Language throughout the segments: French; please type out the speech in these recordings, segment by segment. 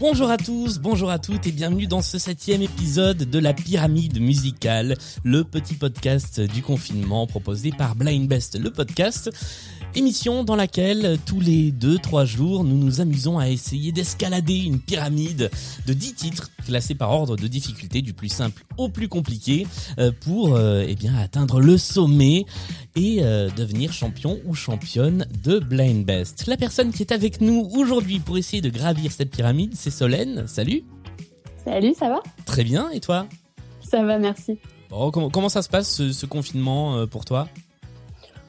Bonjour à tous, bonjour à toutes et bienvenue dans ce septième épisode de la pyramide musicale, le petit podcast du confinement proposé par Blind Best, le podcast. Émission dans laquelle tous les 2-3 jours nous nous amusons à essayer d'escalader une pyramide de 10 titres classés par ordre de difficulté du plus simple au plus compliqué euh, pour euh, eh bien atteindre le sommet et euh, devenir champion ou championne de Blind Best. La personne qui est avec nous aujourd'hui pour essayer de gravir cette pyramide, c'est Solène. Salut. Salut, ça va? Très bien, et toi? Ça va, merci. Bon, comment, comment ça se passe ce, ce confinement pour toi?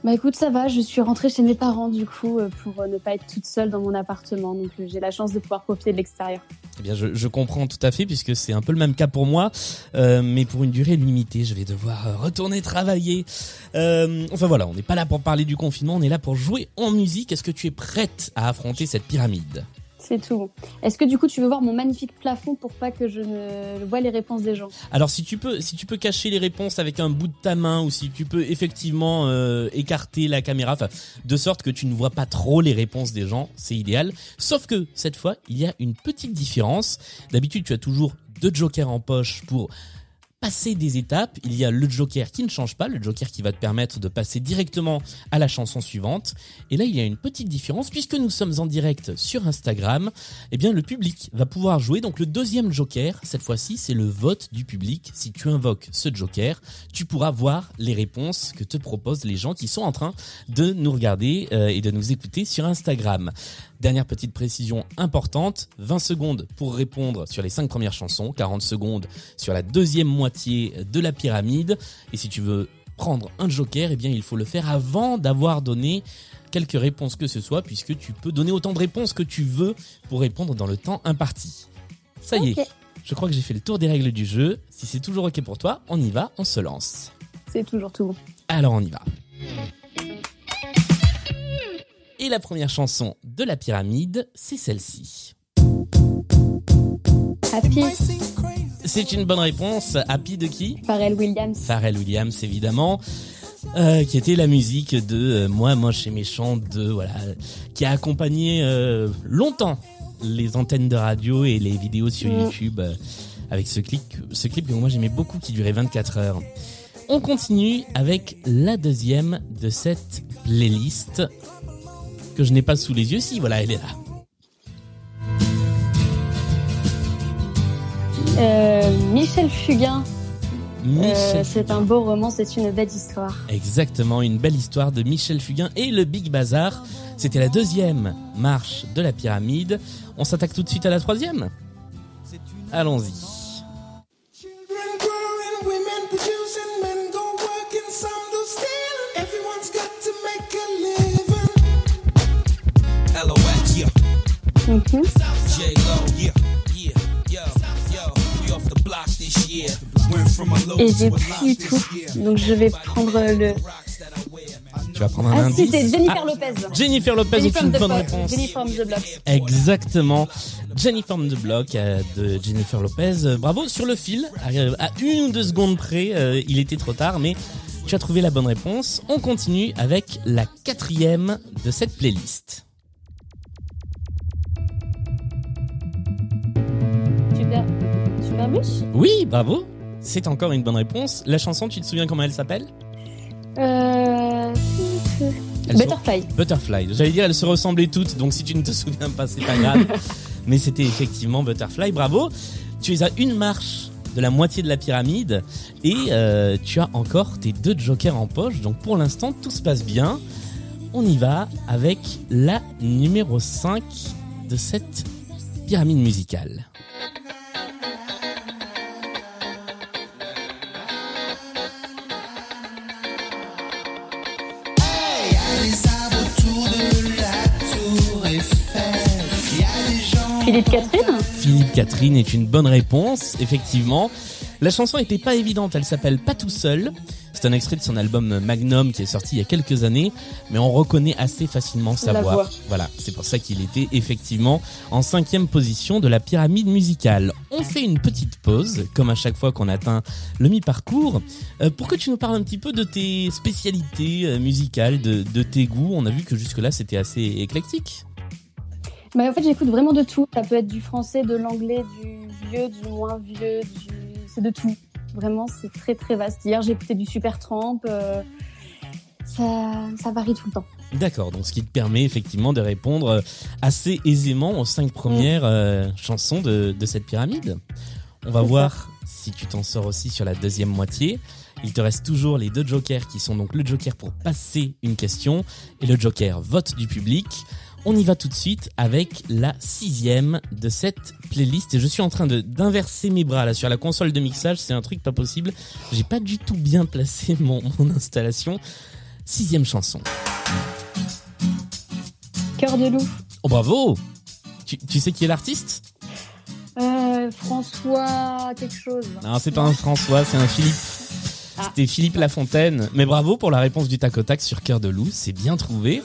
Bah écoute, ça va, je suis rentrée chez mes parents du coup euh, pour euh, ne pas être toute seule dans mon appartement, donc euh, j'ai la chance de pouvoir profiter de l'extérieur. Eh bien, je, comprends tout à fait puisque c'est un peu le même cas pour moi, mais pour une durée limitée. Je vais devoir retourner travailler. Enfin voilà, on n'est pas là pour parler du confinement, on est là pour jouer en musique. Est-ce que tu es prête à affronter cette pyramide? C'est tout. Est-ce que du coup tu veux voir mon magnifique plafond pour pas que je ne vois les réponses des gens? Alors si tu peux, si tu peux cacher les réponses avec un bout de ta main ou si tu peux effectivement euh, écarter la caméra, de sorte que tu ne vois pas trop les réponses des gens, c'est idéal. Sauf que cette fois, il y a une petite différence. D'habitude, tu as toujours deux jokers en poche pour passer des étapes. Il y a le joker qui ne change pas, le joker qui va te permettre de passer directement à la chanson suivante. Et là, il y a une petite différence puisque nous sommes en direct sur Instagram. Eh bien, le public va pouvoir jouer. Donc, le deuxième joker, cette fois-ci, c'est le vote du public. Si tu invoques ce joker, tu pourras voir les réponses que te proposent les gens qui sont en train de nous regarder euh, et de nous écouter sur Instagram. Dernière petite précision importante, 20 secondes pour répondre sur les 5 premières chansons, 40 secondes sur la deuxième moitié de la pyramide. Et si tu veux prendre un joker, eh bien il faut le faire avant d'avoir donné quelques réponses que ce soit, puisque tu peux donner autant de réponses que tu veux pour répondre dans le temps imparti. Ça y est, je crois que j'ai fait le tour des règles du jeu. Si c'est toujours ok pour toi, on y va, on se lance. C'est toujours tout. Alors on y va. Et la première chanson de la pyramide, c'est celle-ci. Happy, C'est une bonne réponse. Happy de qui? Pharrell Williams. Pharrell Williams, évidemment. euh, qui était la musique de euh, Moi, Moche et Méchant, de, voilà, qui a accompagné euh, longtemps les antennes de radio et les vidéos sur Mm. YouTube euh, avec ce clip, ce clip que moi j'aimais beaucoup qui durait 24 heures. On continue avec la deuxième de cette playlist que je n'ai pas sous les yeux. Si, voilà, elle est là. Euh, Michel Fugain. Euh, c'est un beau roman, c'est une belle histoire. Exactement, une belle histoire de Michel Fugain et le Big Bazar. C'était la deuxième marche de la pyramide. On s'attaque tout de suite à la troisième Allons-y. Et j'ai plus tout, year. donc je vais prendre le. Tu vas prendre un Ah indice. si, c'est Jennifer Ah, Lopez. Jennifer Lopez, from une bonne Block. réponse. Jenny from the Block. Exactement. Jenny from the Block euh, de Jennifer Lopez. Euh, Bravo sur le fil. Euh, À une ou deux secondes près, il était trop tard, mais tu as trouvé la bonne réponse. On continue avec la quatrième de cette playlist. Super. Superbus Oui, bravo. C'est encore une bonne réponse. La chanson, tu te souviens comment elle s'appelle? Euh. Se- Butterfly. Butterfly. J'allais dire, elles se ressemblaient toutes, donc si tu ne te souviens pas, c'est pas grave. Mais c'était effectivement Butterfly. Bravo. Tu es à une marche de la moitié de la pyramide et euh, tu as encore tes deux jokers en poche. Donc pour l'instant, tout se passe bien. On y va avec la numéro 5 de cette pyramide musicale. Philippe Catherine Philippe Catherine est une bonne réponse, effectivement. La chanson était pas évidente, elle s'appelle Pas tout seul. C'est un extrait de son album Magnum qui est sorti il y a quelques années, mais on reconnaît assez facilement sa voix. voix. Voilà, c'est pour ça qu'il était effectivement en cinquième position de la pyramide musicale. On fait une petite pause, comme à chaque fois qu'on atteint le mi-parcours, euh, pour que tu nous parles un petit peu de tes spécialités euh, musicales, de, de tes goûts. On a vu que jusque-là c'était assez éclectique. Bah, en fait, j'écoute vraiment de tout. Ça peut être du français, de l'anglais, du vieux, du moins vieux, du... c'est de tout. Vraiment, c'est très très vaste. Hier, j'ai écouté du Super Tramp. euh, Ça, ça varie tout le temps. D'accord, donc ce qui te permet effectivement de répondre euh, assez aisément aux cinq premières euh, chansons de, de cette pyramide. On va ça. voir si tu t'en sors aussi sur la deuxième moitié. Il te reste toujours les deux jokers qui sont donc le joker pour passer une question et le joker vote du public. On y va tout de suite avec la sixième de cette playlist et je suis en train de d'inverser mes bras là sur la console de mixage, c'est un truc pas possible. J'ai pas du tout bien placé mon, mon installation. Sixième chanson. Cœur de loup. Oh bravo tu, tu sais qui est l'artiste? Euh, François, quelque chose. Non, c'est pas un François, c'est un Philippe. Ah. C'était Philippe Lafontaine. Mais bravo pour la réponse du tac au tac sur Cœur de Loup, c'est bien trouvé.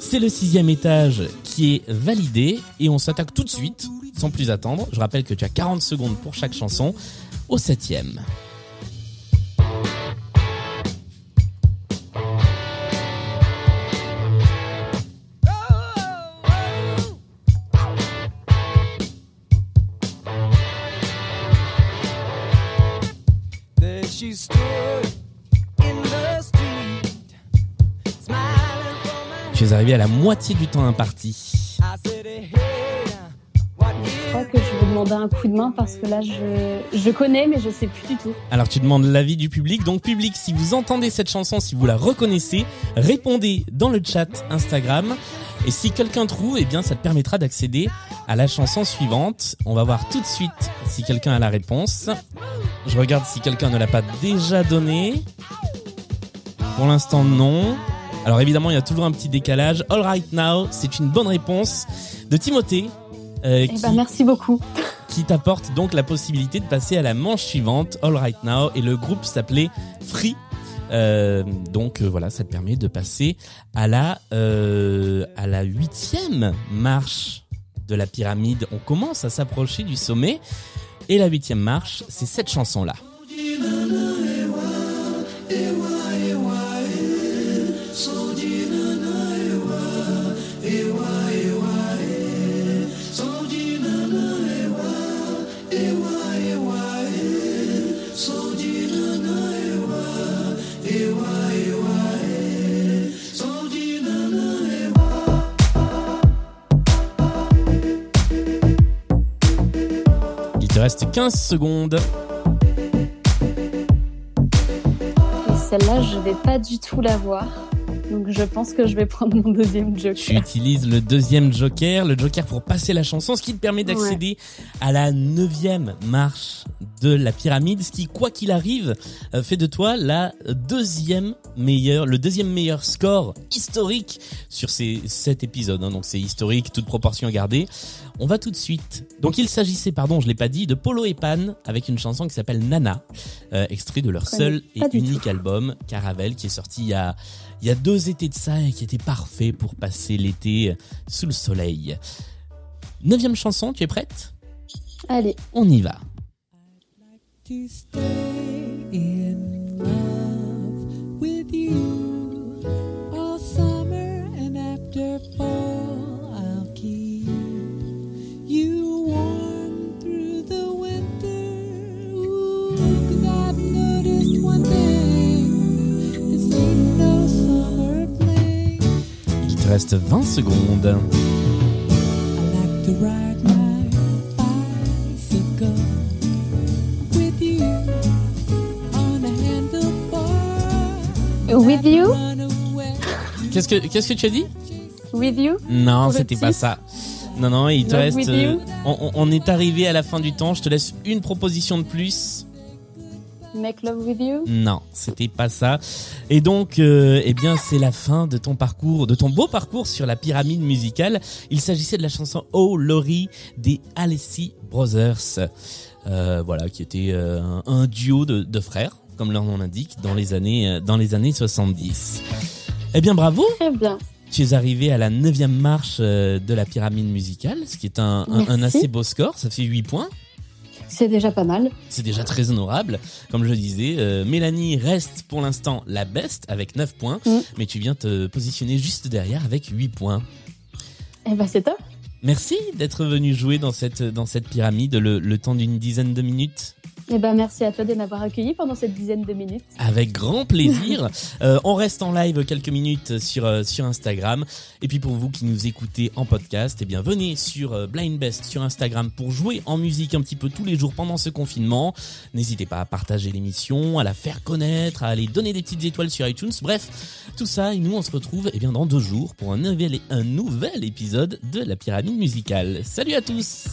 C'est le sixième étage qui est validé et on s'attaque tout de suite, sans plus attendre. Je rappelle que tu as 40 secondes pour chaque chanson, au septième. Tu es arrivé à la moitié du temps imparti. Je crois que je vais demander un coup de main parce que là, je, je connais, mais je sais plus du tout. Alors tu demandes l'avis du public. Donc public, si vous entendez cette chanson, si vous la reconnaissez, répondez dans le chat Instagram. Et si quelqu'un trouve, eh bien ça te permettra d'accéder à la chanson suivante. On va voir tout de suite si quelqu'un a la réponse. Je regarde si quelqu'un ne l'a pas déjà donné. Pour l'instant non. Alors évidemment il y a toujours un petit décalage. All right now, c'est une bonne réponse de Timothée. euh, Eh qui- ben, merci beaucoup. qui t'apporte donc la possibilité de passer à la manche suivante, All Right Now, et le groupe s'appelait Free. Euh, donc euh, voilà, ça te permet de passer à la euh, à la huitième marche de la pyramide. On commence à s'approcher du sommet, et la huitième marche, c'est cette chanson là. Il te reste 15 secondes. Et celle-là, je vais pas du tout la voir. Donc je pense que je vais prendre mon deuxième Tu joker. utilises le deuxième joker, le joker pour passer la chanson, ce qui te permet d'accéder à la neuvième marche de la pyramide, ce qui, quoi qu'il arrive, euh, fait de toi la deuxième meilleure, le deuxième meilleur score historique sur ces sept épisodes. hein. donc c'est historique, toute proportion gardée. On va tout de suite. Donc il s'agissait, pardon, je l'ai pas dit, de Polo et Pan avec une chanson qui s'appelle Nana, euh, extrait de leur seul et unique album Caravelle qui est sorti il y a il y a deux étés de ça et qui était parfait pour passer l'été sous le soleil. Neuvième chanson, tu es prête? Allez, On y va. to stay Il te reste 20 secondes. With you? Qu'est-ce que qu'est-ce que tu as dit? With you? Non, c'était pas ça. Non, non, il te Love reste. euh, on- on est arrivé à la fin du temps. Je te laisse une proposition de plus. Make love with you? Non, c'était pas ça. Et donc, euh, eh bien, c'est la fin de ton parcours, de ton beau parcours sur la pyramide musicale. Il s'agissait de la chanson Oh Laurie des Alessi Brothers. Euh, voilà, qui était euh, un, un duo de, de frères. comme leur nom l'indique, dans les années, dans les années 70. Eh bien, bravo! Très bien. Tu es arrivé à la neuvième marche de la pyramide musicale, ce qui est un, un, assez beau score. Ça fait 8 points. C'est déjà pas mal. C'est déjà très honorable. Comme je disais, euh, Mélanie reste pour l'instant la best avec 9 points, Mm. mais tu viens te positionner juste derrière avec 8 points. Eh ben, c'est top. Merci d'être venu jouer dans cette, dans cette pyramide le, le temps d'une dizaine de minutes. Eh ben, merci à toi de m'avoir accueilli pendant cette dizaine de minutes. Avec grand plaisir. Euh, on reste en live quelques minutes sur euh, sur Instagram. Et puis pour vous qui nous écoutez en podcast, eh bien venez sur euh, Blind Best sur Instagram pour jouer en musique un petit peu tous les jours pendant ce confinement. N'hésitez pas à partager l'émission, à la faire connaître, à aller donner des petites étoiles sur iTunes. Bref, tout ça. Et nous on se retrouve eh bien dans deux jours pour un nouvel un nouvel épisode de la pyramide musicale. Salut à tous.